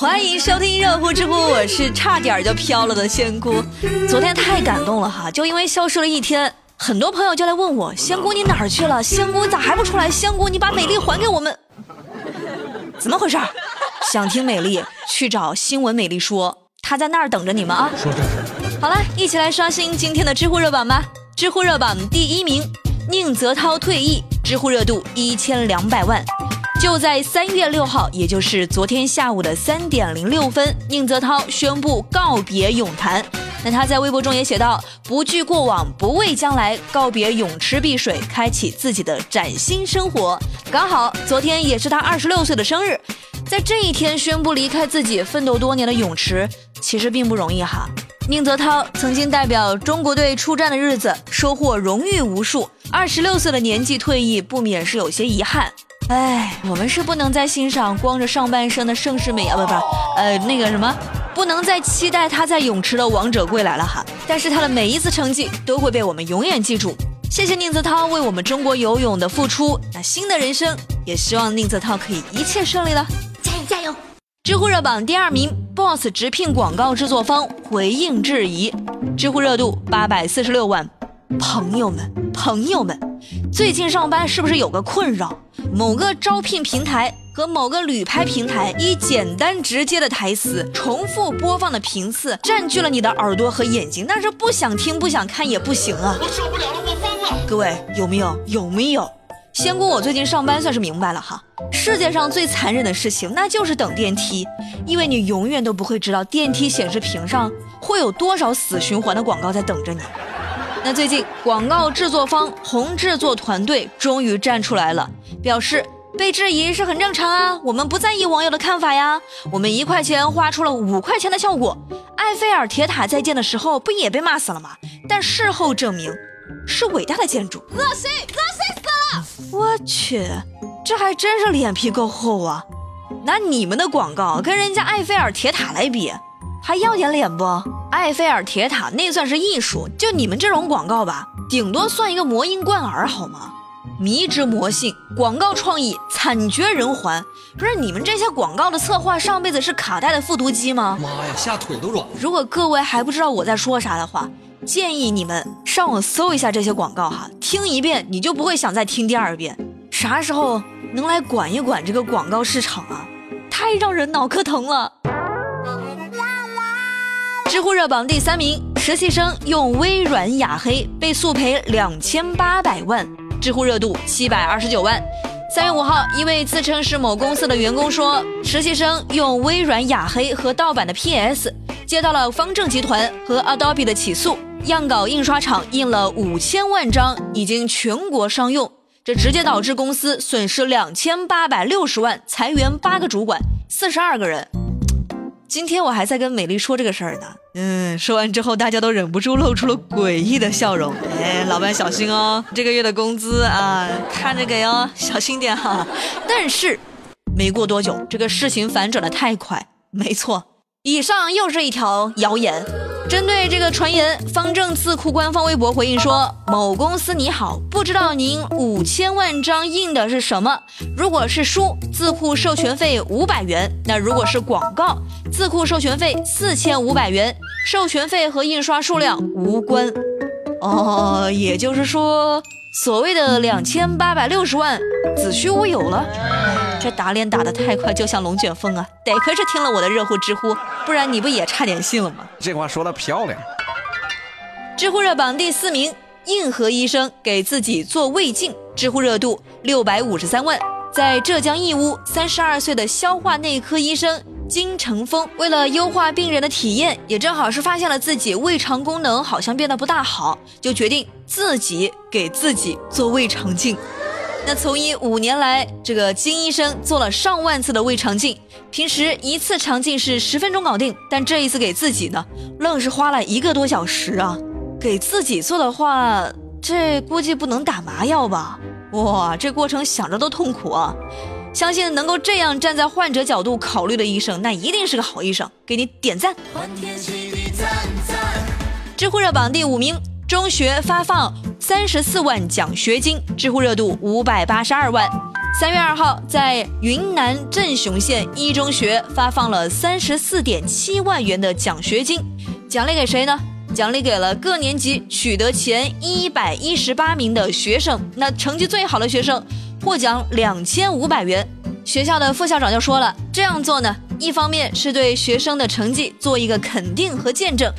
欢迎收听热乎知乎，我是差点就飘了的仙姑。昨天太感动了哈，就因为消失了一天，很多朋友就来问我：仙姑你哪儿去了？仙姑咋还不出来？仙姑你把美丽还给我们？怎么回事？想听美丽，去找新闻美丽说，她在那儿等着你们啊。说正事。好了，一起来刷新今天的知乎热榜吧。知乎热榜第一名，宁泽涛退役，知乎热度一千两百万。就在三月六号，也就是昨天下午的三点零六分，宁泽涛宣布告别泳坛。那他在微博中也写道：“不惧过往，不畏将来，告别泳池碧水，开启自己的崭新生活。”刚好昨天也是他二十六岁的生日，在这一天宣布离开自己奋斗多年的泳池，其实并不容易哈。宁泽涛曾经代表中国队出战的日子，收获荣誉无数。二十六岁的年纪退役，不免是有些遗憾。哎，我们是不能再欣赏光着上半身的盛世美啊，不不，呃，那个什么，不能再期待他在泳池的王者归来了哈。但是他的每一次成绩都会被我们永远记住。谢谢宁泽涛为我们中国游泳的付出。那新的人生，也希望宁泽涛可以一切顺利了，加油加油！知乎热榜第二名，BOSS 直聘广告制作方回应质疑，知乎热度八百四十六万。朋友们，朋友们，最近上班是不是有个困扰？某个招聘平台和某个旅拍平台以简单直接的台词、重复播放的频次占据了你的耳朵和眼睛，那是不想听、不想看也不行啊！我受不了了，我疯了！各位有没有？有没有？仙姑，我最近上班算是明白了哈，世界上最残忍的事情那就是等电梯，因为你永远都不会知道电梯显示屏上会有多少死循环的广告在等着你。那最近广告制作方红制作团队终于站出来了，表示被质疑是很正常啊，我们不在意网友的看法呀，我们一块钱花出了五块钱的效果。埃菲尔铁塔在建的时候不也被骂死了吗？但事后证明是伟大的建筑。恶心，恶心死了！我去，这还真是脸皮够厚啊！拿你们的广告跟人家埃菲尔铁塔来比。还要点脸不？埃菲尔铁塔那算是艺术，就你们这种广告吧，顶多算一个魔音贯耳好吗？迷之魔性，广告创意惨绝人寰。不是你们这些广告的策划，上辈子是卡带的复读机吗？妈呀，吓腿都软了。如果各位还不知道我在说啥的话，建议你们上网搜一下这些广告哈，听一遍你就不会想再听第二遍。啥时候能来管一管这个广告市场啊？太让人脑壳疼了。知乎热榜第三名，实习生用微软雅黑被诉赔两千八百万，知乎热度七百二十九万。三月五号，一位自称是某公司的员工说，实习生用微软雅黑和盗版的 PS，接到了方正集团和 Adobe 的起诉，样稿印刷厂印了五千万张，已经全国商用，这直接导致公司损失两千八百六十万，裁员八个主管，四十二个人。今天我还在跟美丽说这个事儿呢，嗯，说完之后大家都忍不住露出了诡异的笑容。哎，老板小心哦，这个月的工资啊，看着给哦，小心点哈。但是，没过多久，这个事情反转的太快，没错。以上又是一条谣言。针对这个传言，方正字库官方微博回应说：“某公司你好，不知道您五千万张印的是什么？如果是书，字库授权费五百元；那如果是广告，字库授权费四千五百元，授权费和印刷数量无关。哦，也就是说，所谓的两千八百六十万，子虚乌有了。”这打脸打得太快，就像龙卷风啊！得亏是听了我的热乎知乎，不然你不也差点信了吗？这话说的漂亮。知乎热榜第四名，硬核医生给自己做胃镜，知乎热度六百五十三万。在浙江义乌，三十二岁的消化内科医生金成峰，为了优化病人的体验，也正好是发现了自己胃肠功能好像变得不大好，就决定自己给自己做胃肠镜。那从医五年来，这个金医生做了上万次的胃肠镜，平时一次肠镜是十分钟搞定，但这一次给自己呢，愣是花了一个多小时啊！给自己做的话，这估计不能打麻药吧？哇，这过程想着都痛苦啊！相信能够这样站在患者角度考虑的医生，那一定是个好医生，给你点赞！知乎热榜第五名，中学发放。三十四万奖学金，知乎热度五百八十二万。三月二号，在云南镇雄县一中学发放了三十四点七万元的奖学金，奖励给谁呢？奖励给了各年级取得前一百一十八名的学生，那成绩最好的学生获奖两千五百元。学校的副校长就说了，这样做呢，一方面是对学生的成绩做一个肯定和见证，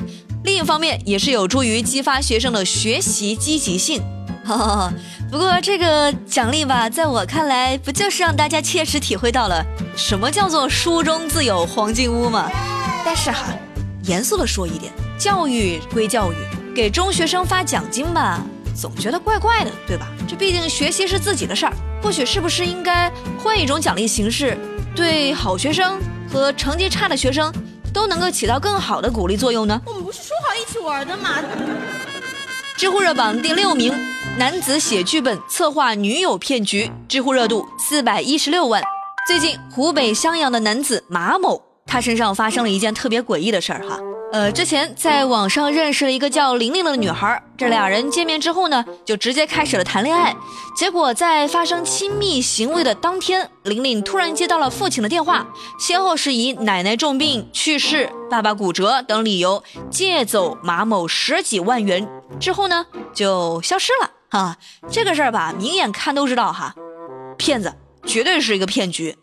另一方面也是有助于激发学生的学习积极性。哈哈哈不过这个奖励吧，在我看来，不就是让大家切实体会到了什么叫做书中自有黄金屋吗？但是哈，严肃的说一点。教育归教育，给中学生发奖金吧，总觉得怪怪的，对吧？这毕竟学习是自己的事儿，或许是不是应该换一种奖励形式，对好学生和成绩差的学生都能够起到更好的鼓励作用呢？我们不是说好一起玩的吗？知乎热榜第六名，男子写剧本策划女友骗局，知乎热度四百一十六万。最近，湖北襄阳的男子马某，他身上发生了一件特别诡异的事儿哈。呃，之前在网上认识了一个叫玲玲的女孩，这俩人见面之后呢，就直接开始了谈恋爱。结果在发生亲密行为的当天，玲玲突然接到了父亲的电话，先后是以奶奶重病去世、爸爸骨折等理由借走马某十几万元，之后呢就消失了。哈，这个事儿吧，明眼看都知道哈，骗子绝对是一个骗局。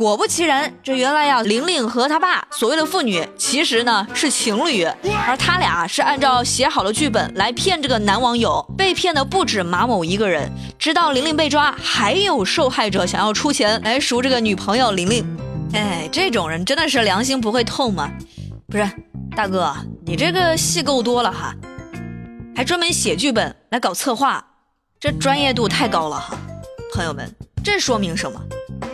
果不其然，这原来呀，玲玲和他爸所谓的父女，其实呢是情侣，而他俩是按照写好的剧本来骗这个男网友，被骗的不止马某一个人。直到玲玲被抓，还有受害者想要出钱来赎这个女朋友玲玲。哎，这种人真的是良心不会痛吗？不是，大哥，你这个戏够多了哈，还专门写剧本来搞策划，这专业度太高了哈。朋友们，这说明什么？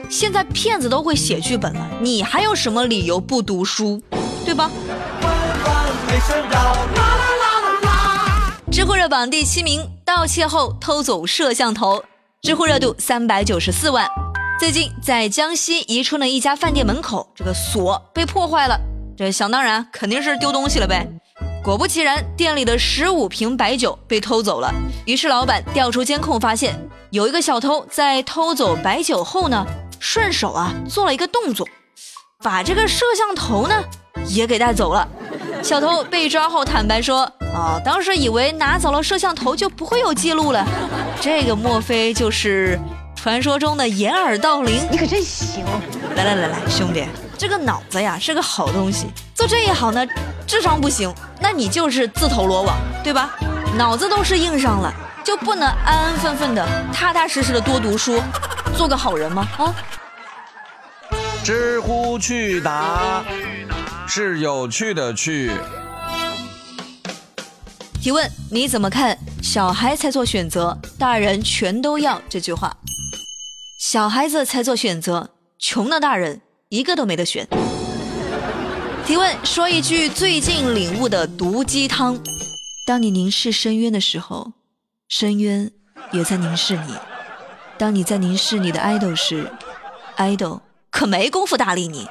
现在骗子都会写剧本了，你还有什么理由不读书，对吧？知乎热榜第七名，盗窃后偷走摄像头，知乎热度三百九十四万。最近在江西宜春的一家饭店门口，这个锁被破坏了，这想当然肯定是丢东西了呗。果不其然，店里的十五瓶白酒被偷走了。于是老板调出监控，发现有一个小偷在偷走白酒后呢。顺手啊，做了一个动作，把这个摄像头呢也给带走了。小偷被抓后坦白说：“啊，当时以为拿走了摄像头就不会有记录了。这个莫非就是传说中的掩耳盗铃？你可真行！来来来来，兄弟，这个脑子呀是个好东西，做这一行呢，智商不行，那你就是自投罗网，对吧？脑子都是硬伤了，就不能安安分分的、踏踏实实的多读书，做个好人吗？啊？”知乎趣答是有趣的趣。提问：你怎么看“小孩才做选择，大人全都要”这句话？小孩子才做选择，穷的大人一个都没得选。提问：说一句最近领悟的毒鸡汤：当你凝视深渊的时候，深渊也在凝视你；当你在凝视你的 idol 时，idol。可没工夫搭理你。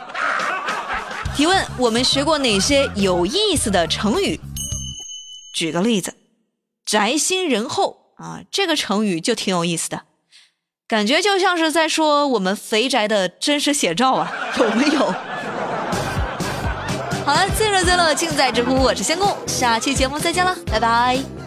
提问：我们学过哪些有意思的成语？举个例子，“宅心仁厚”啊，这个成语就挺有意思的，感觉就像是在说我们肥宅的真实写照啊，有没有？好了，最热最乐尽在知乎，我是仙姑，下期节目再见了，拜拜。